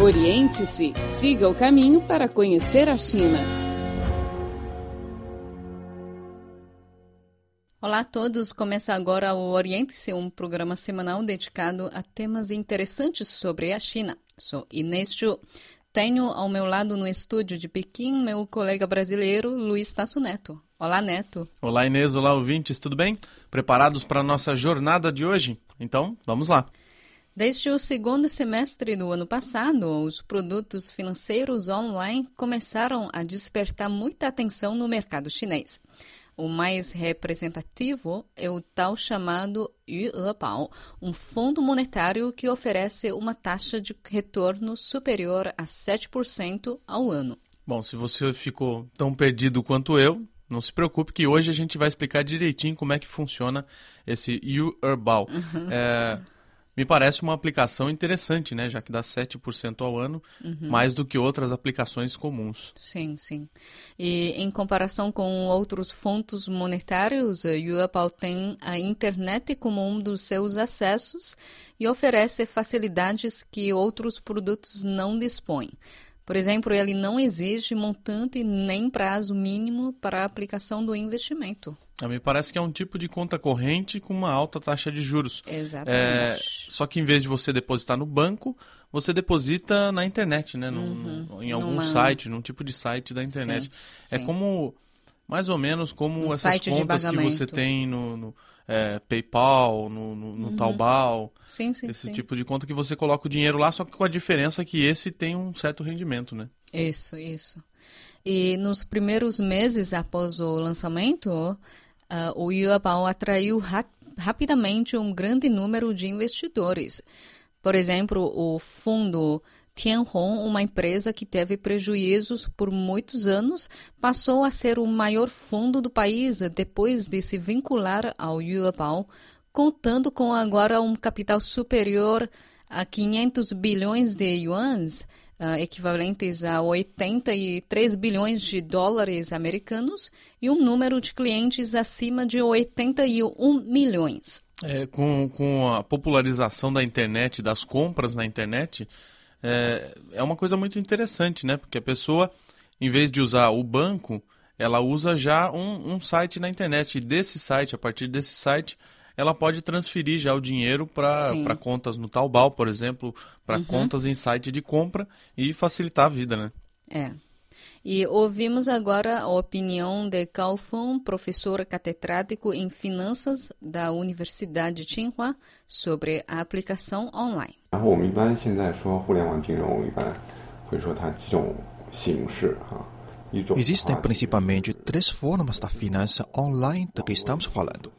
Oriente-se, siga o caminho para conhecer a China. Olá a todos, começa agora o Oriente-se, um programa semanal dedicado a temas interessantes sobre a China. Sou Inês Chu. Tenho ao meu lado no estúdio de Pequim meu colega brasileiro Luiz Tasso Neto. Olá, Neto. Olá, Inês. Olá, ouvintes. Tudo bem? Preparados para a nossa jornada de hoje? Então, vamos lá. Desde o segundo semestre do ano passado, os produtos financeiros online começaram a despertar muita atenção no mercado chinês. O mais representativo é o tal chamado Yuebao, um fundo monetário que oferece uma taxa de retorno superior a 7% ao ano. Bom, se você ficou tão perdido quanto eu, não se preocupe que hoje a gente vai explicar direitinho como é que funciona esse Yuebao. Uhum. É me parece uma aplicação interessante, né? Já que dá 7% ao ano, uhum. mais do que outras aplicações comuns. Sim, sim. E em comparação com outros fundos monetários, a Yuapal tem a internet como um dos seus acessos e oferece facilidades que outros produtos não dispõem. Por exemplo, ele não exige montante nem prazo mínimo para a aplicação do investimento. Me parece que é um tipo de conta corrente com uma alta taxa de juros. Exatamente. É, só que em vez de você depositar no banco, você deposita na internet, né? Uhum. No, em algum Numa... site, num tipo de site da internet. Sim, é sim. como, mais ou menos como um essas contas que você tem no, no é, PayPal, no, no, no uhum. Taobao. Sim, sim, esse sim. tipo de conta que você coloca o dinheiro lá, só que com a diferença que esse tem um certo rendimento, né? Isso, isso. E nos primeiros meses após o lançamento, o Yuabao atraiu ra rapidamente um grande número de investidores. Por exemplo, o fundo Tianhong, uma empresa que teve prejuízos por muitos anos, passou a ser o maior fundo do país depois de se vincular ao Yuabao, contando com agora um capital superior a 500 bilhões de yuans, uh, equivalentes a 83 bilhões de dólares americanos, e um número de clientes acima de 81 milhões. É, com, com a popularização da internet, das compras na internet, é, é uma coisa muito interessante, né? Porque a pessoa, em vez de usar o banco, ela usa já um, um site na internet. E desse site, a partir desse site, ela pode transferir já o dinheiro para contas no Taobao, por exemplo, para uhum. contas em site de compra e facilitar a vida, né? É. E ouvimos agora a opinião de Cao Feng, professor catedrático em finanças da Universidade de Tsinghua, sobre a aplicação online. Existem principalmente três formas da finança online de que estamos falando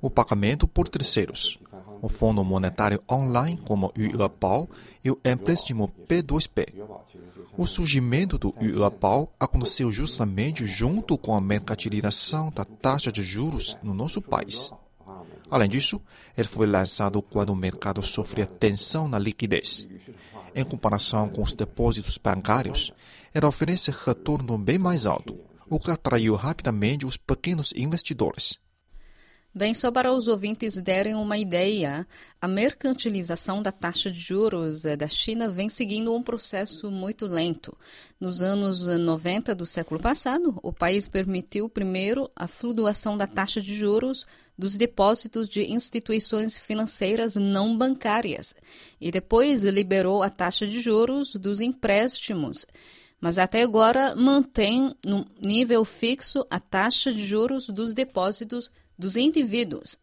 o pagamento por terceiros, o Fundo Monetário Online como o Yuepao e o empréstimo P2P. O surgimento do Yuepao aconteceu justamente junto com a mercantilização da taxa de juros no nosso país. Além disso, ele foi lançado quando o mercado sofria tensão na liquidez. Em comparação com os depósitos bancários, ele oferece retorno bem mais alto, o que atraiu rapidamente os pequenos investidores. Bem, só para os ouvintes derem uma ideia, a mercantilização da taxa de juros eh, da China vem seguindo um processo muito lento. Nos anos 90 do século passado, o país permitiu primeiro a flutuação da taxa de juros dos depósitos de instituições financeiras não bancárias e depois liberou a taxa de juros dos empréstimos mas até agora mantém no nível fixo a taxa de juros dos depósitos dos indivíduos.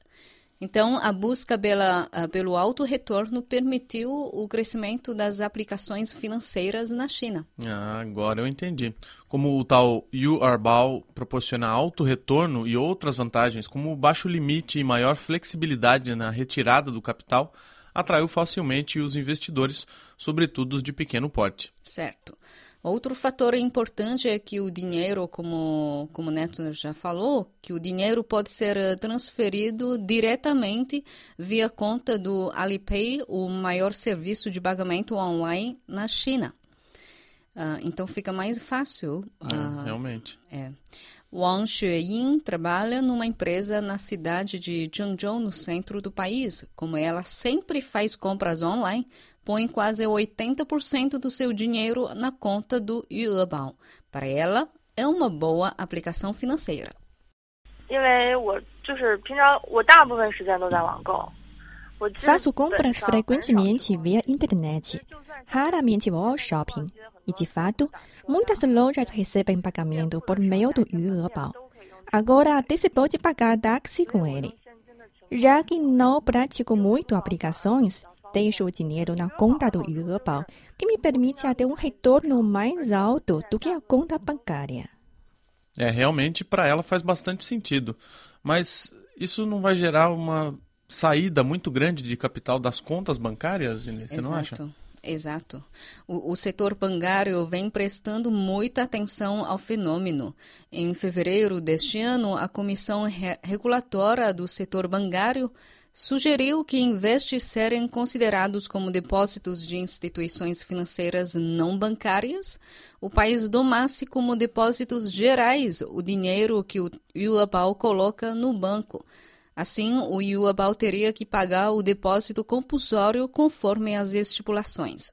Então, a busca pela, pelo alto retorno permitiu o crescimento das aplicações financeiras na China. Ah, agora eu entendi. Como o tal URBAO proporciona alto retorno e outras vantagens, como baixo limite e maior flexibilidade na retirada do capital, atraiu facilmente os investidores, sobretudo os de pequeno porte. Certo. Outro fator importante é que o dinheiro, como, como o Neto já falou, que o dinheiro pode ser eh, transferido diretamente via conta do Alipay, o maior serviço de pagamento online na China. Uh, então fica mais fácil. Uh, realmente. É. Wang Xueyin trabalha numa empresa na cidade de Zhengzhou, no centro do país. Como ela sempre faz compras online, põe quase 80% do seu dinheiro na conta do Yuebao. Para ela, é uma boa aplicação financeira. Faço compras frequentemente via internet. Raramente vou ao shopping. E, de fato, muitas lojas recebem pagamento por meio do Yuebao. Agora até se pode pagar táxi com ele. Já que não pratico muito aplicações, deixo o dinheiro na conta do Yuebao, que me permite até um retorno mais alto do que a conta bancária. É, realmente para ela faz bastante sentido. Mas isso não vai gerar uma saída muito grande de capital das contas bancárias, Inês, você Exato. não acha? Exato. O, o, setor bancário vem prestando muita atenção ao fenômeno. Em fevereiro deste ano, a Comissão Re Regulatória do Setor Bancário sugeriu que, de serem considerados como depósitos de instituições financeiras não bancárias, o país domasse como depósitos gerais o dinheiro que o Yuabao coloca no banco. Assim, o Yuabao teria que pagar o depósito compulsório conforme as estipulações.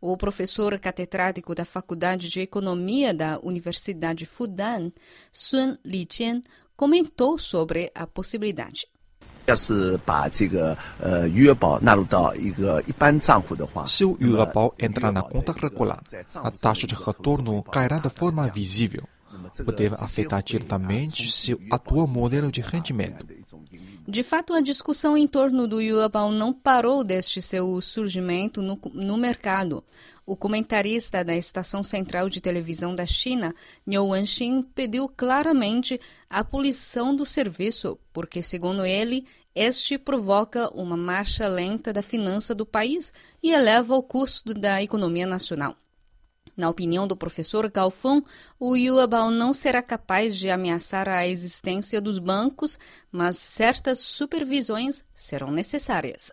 O professor catedrático da Faculdade de Economia da Universidade Fudan, Sun Lijian, comentou sobre a possibilidade. Se o Yuebao entrar na conta regular, a taxa de retorno cairá de forma visível, o que deve afetar diretamente seu atual modelo de rendimento. De fato, a discussão em torno do Yuebao não parou desde seu surgimento no, no mercado. O comentarista da Estação Central de Televisão da China, Niu Wenxin, pediu claramente a abolição do serviço, porque, segundo ele, este provoca uma marcha lenta da finança do país e eleva o custo da economia nacional. Na opinião do professor Galfão, o Yuebao não será capaz de ameaçar a existência dos bancos, mas certas supervisões serão necessárias.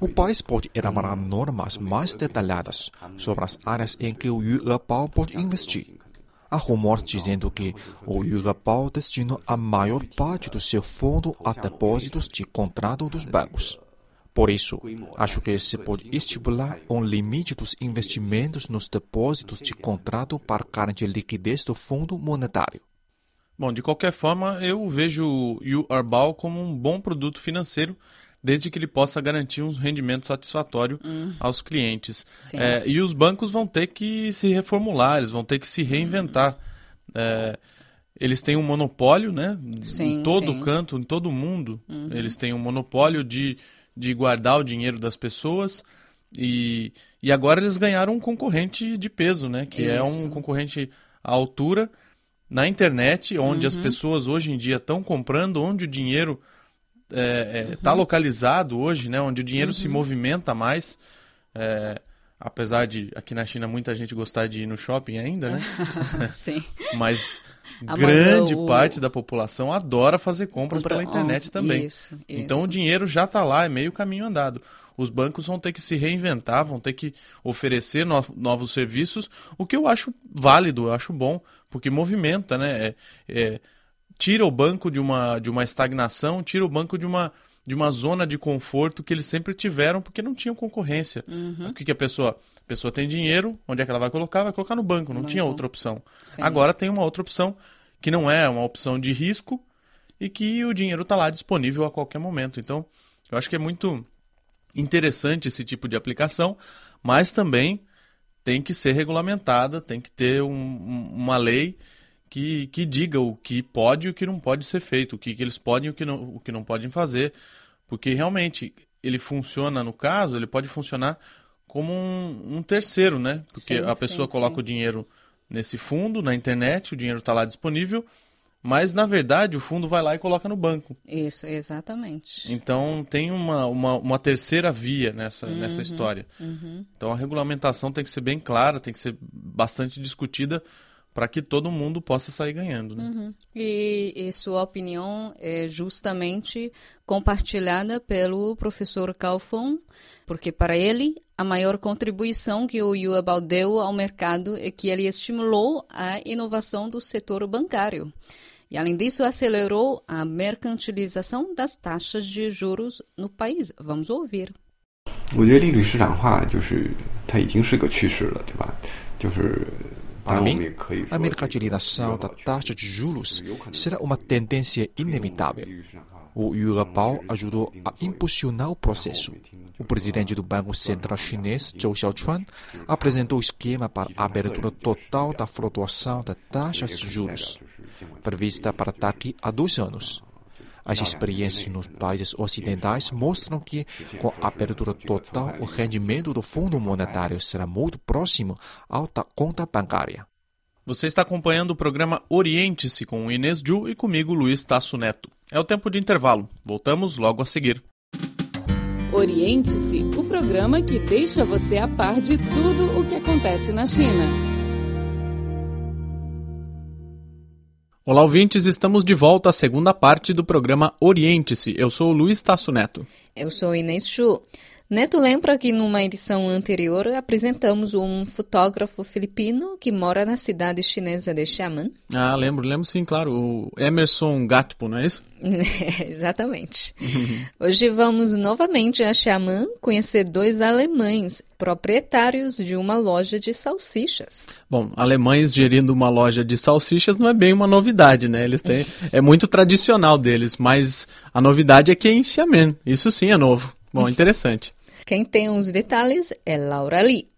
O país pode elaborar normas mais detalhadas sobre as áreas em que o Yuebao pode investir. Há rumores dizendo que o Yuebao destinou a maior parte do seu fundo a depósitos de contrato dos bancos. Por isso, acho que se pode estipular um limite dos investimentos nos depósitos de contrato para garantir liquidez do fundo monetário. Bom, de qualquer forma, eu vejo o Yuebao como um bom produto financeiro, desde que ele possa garantir um rendimento satisfatório hum. aos clientes. É, e os bancos vão ter que se reformular, eles vão ter que se reinventar. É, eles têm um monopólio, né? Sim, em todo sim. canto, em todo mundo, uhum. eles têm um monopólio de, de guardar o dinheiro das pessoas. E, e agora eles ganharam um concorrente de peso, né? Que Isso. é um concorrente à altura na internet, onde Uhum. as pessoas hoje em dia estão comprando, onde o dinheiro está é, é, tá Uhum. localizado hoje, né? Onde o dinheiro se movimenta mais. É, apesar de aqui na China muita gente gostar de ir no shopping ainda, né? Sim. Mas mas grande o- parte da população adora fazer compras Compra- pela internet oh, também. isso, Então isso. o dinheiro já está lá, é meio caminho andado. Os bancos vão ter que se reinventar, vão ter que oferecer no- novos serviços, o que eu acho válido, eu acho bom, porque movimenta, né? É- é, tira o banco de uma, de uma estagnação, tira o banco de uma, de uma zona de conforto que eles sempre tiveram, porque não tinham concorrência. Uhum. O que, que a pessoa. A pessoa tem dinheiro, onde é que ela vai colocar? Vai colocar no banco, não tinha outra opção. Sim. Agora tem uma outra opção que não é uma opção de risco e que o dinheiro está lá disponível a qualquer momento. Então, eu acho que é muito interessante esse tipo de aplicação, mas também tem que ser regulamentada, tem que ter um- um- uma lei que, que diga o que pode e o que não pode ser feito, o que, que eles podem e o que, não, o que não podem fazer, porque realmente ele funciona, no caso, ele pode funcionar como um, um terceiro, né? Porque Sim, a pessoa sim, coloca sim. o dinheiro nesse fundo, na internet, o dinheiro está lá disponível, mas na verdade o fundo vai lá e coloca no banco. Isso, exatamente. Então tem uma, uma, uma terceira via nessa, nessa história. Uhum. Então a regulamentação tem que ser bem clara, tem que ser bastante discutida para que todo mundo possa sair ganhando. Né? Uhum. E, e sua opinião é justamente compartilhada pelo professor Calfon, porque para ele a maior contribuição que o Yuebao deu ao mercado é que ele estimulou a inovação do setor bancário. E, além disso, acelerou a mercantilização das taxas de juros no país. Vamos ouvir. 我觉得利率市场化就是它已经是个趋势了，对吧？就是 para mim, a mercantilização da taxa de juros será uma tendência inevitável. O Yuepao ajudou a impulsionar o processo. O presidente do Banco Central Chinês, Zhou Xiaochuan, apresentou o esquema para a abertura total da flutuação da taxa de juros, prevista para daqui a dois anos. As experiências nos países ocidentais mostram que, com a abertura total, o rendimento do Fundo Monetário será muito próximo da conta bancária. Você está acompanhando o programa Oriente-se com o Inês Ju e comigo, Luiz Tasso Neto. É o tempo de intervalo. Voltamos logo a seguir. Oriente-se, o programa que deixa você a par de tudo o que acontece na China. Olá, ouvintes, estamos de volta à segunda parte do programa Oriente-se. Eu sou o Luiz Tasso Neto. Eu sou Inês Chu. Neto lembra que numa edição anterior apresentamos um fotógrafo filipino que mora na cidade chinesa de Xiamen. Ah, lembro, lembro sim, claro. O Emerson Gatpo, não é isso? exatamente. Hoje vamos novamente a Xiamen conhecer dois alemães, proprietários de uma loja de salsichas. Bom, alemães gerindo uma loja de salsichas não é bem uma novidade, né? Eles têm, é muito tradicional deles, mas a novidade é que é em Xiamen. Isso sim é novo. Bom, interessante. Quem tem os detalhes é Laura Lee.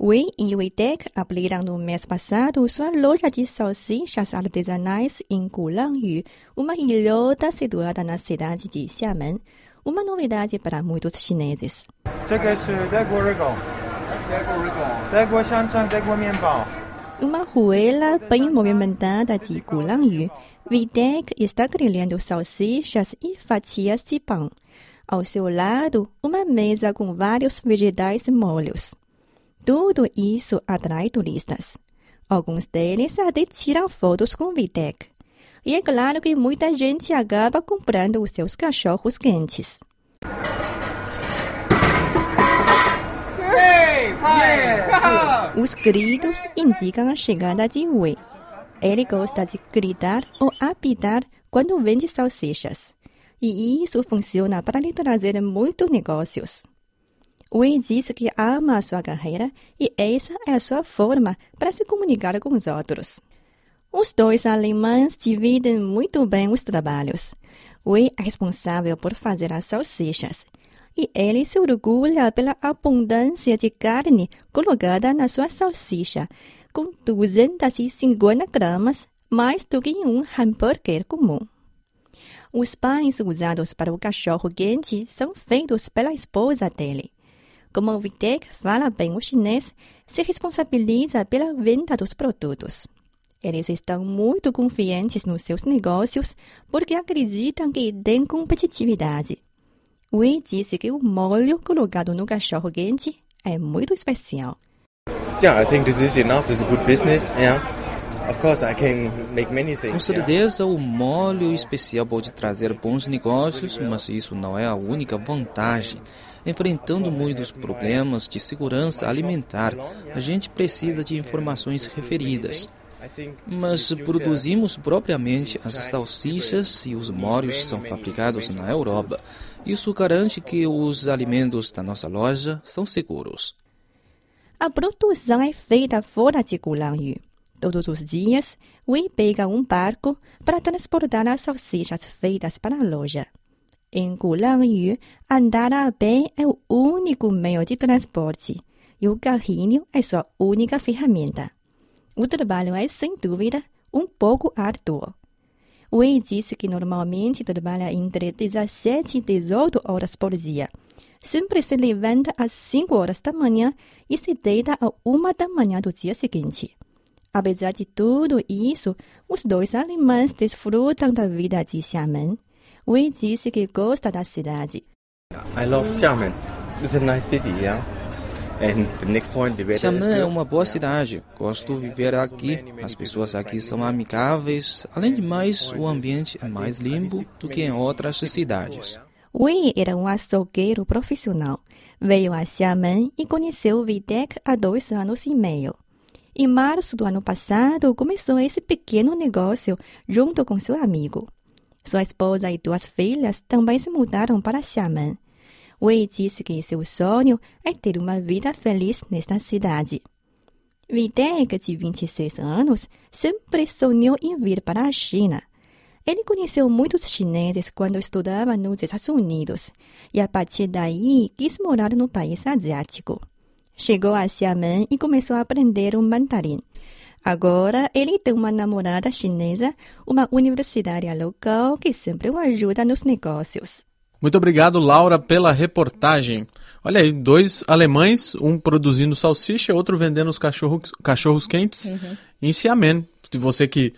Wei e Weidec abriram no mês passado sua loja de salsichas artesanais em Gulangyu, uma ilhota situada na cidade de Xiamen. Uma novidade para muitos chineses. Uma ruela bem movimentada de Gulangyu, Weidec está grelhando salsichas e fatias de pão. Ao seu lado, uma mesa com vários vegetais e molhos. Tudo isso atrai turistas. Alguns deles até tiram fotos com Vitec. E é claro que muita gente acaba comprando os seus cachorros quentes. Os gritos indicam a chegada de Wei. Ele gosta de gritar ou apitar quando vende salsichas. E isso funciona para lhe trazer muitos negócios. Wei disse que ama a sua carreira e essa é a sua forma para se comunicar com os outros. Os dois alemães dividem muito bem os trabalhos. Wei é responsável por fazer as salsichas e ele se orgulha pela abundância de carne colocada na sua salsicha, com 250 gramas, mais do que um hambúrguer comum. Os pães usados para o cachorro quente são feitos pela esposa dele. Como Vitek fala bem o chinês, se responsabiliza pela venda dos produtos. Eles estão muito confiantes nos seus negócios porque acreditam que têm competitividade. Wei disse que o molho colocado no cachorro quente é muito especial. Yeah, I think this is enough. This is good business. Yeah. Com certeza, o molho especial pode trazer bons negócios, mas isso não é a única vantagem. Enfrentando muitos problemas de segurança alimentar, a gente precisa de informações referidas. Mas produzimos propriamente as salsichas e os molhos são fabricados na Europa. Isso garante que os alimentos da nossa loja são seguros. A produção é feita fora de Gulangyu. Todos os dias, Wei pega um barco para transportar as salsichas feitas para a loja. Em Gulangyu, andar a pé é o único meio de transporte e o carrinho é sua única ferramenta. O trabalho é, sem dúvida, um pouco árduo. Wei disse que normalmente trabalha entre 17 e 18 horas por dia. Sempre se levanta às 5 horas da manhã e se deita a 1 da manhã do dia seguinte. Apesar de tudo isso, os dois alemães desfrutam da vida de Xiamen. Wei disse que gosta da cidade. I love Xiamen. It's a nice city, yeah. Xiamen é uma boa cidade. Gosto de viver aqui. As pessoas aqui são amigáveis. Além de mais, o ambiente é mais limpo do que em outras cidades. Wei era um açougueiro profissional. Veio a Xiamen e conheceu Videk há dois anos e meio. Em março do ano passado, começou esse pequeno negócio junto com seu amigo. Sua esposa e duas filhas também se mudaram para Xiamen. Wei disse que seu sonho é ter uma vida feliz nesta cidade. Videg, de 26 anos, sempre sonhou em vir para a China. Ele conheceu muitos chineses quando estudava nos Estados Unidos e, a partir daí, quis morar no país asiático. Chegou a Xiamen e começou a aprender o mandarim. Agora, ele tem uma namorada chinesa, uma universitária local que sempre o ajuda nos negócios. Muito obrigado, Laura, pela reportagem. Olha aí, dois alemães, um produzindo salsicha, outro vendendo os cachorros, cachorros quentes uhum. em Xiamen. Você que,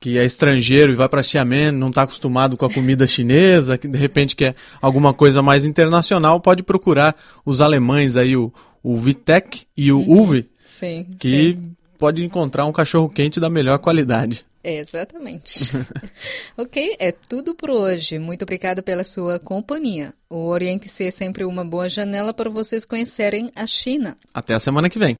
que é estrangeiro e vai para Xiamen, não está acostumado com a comida chinesa, que de repente quer alguma coisa mais internacional, pode procurar os alemães aí, o, o Vitek e o uhum. Uwe, sim, que sim. pode encontrar um cachorro quente da melhor qualidade. Exatamente. ok, é tudo por hoje. Muito obrigada pela sua companhia. O Oriente C é sempre uma boa janela para vocês conhecerem a China. Até a semana que vem.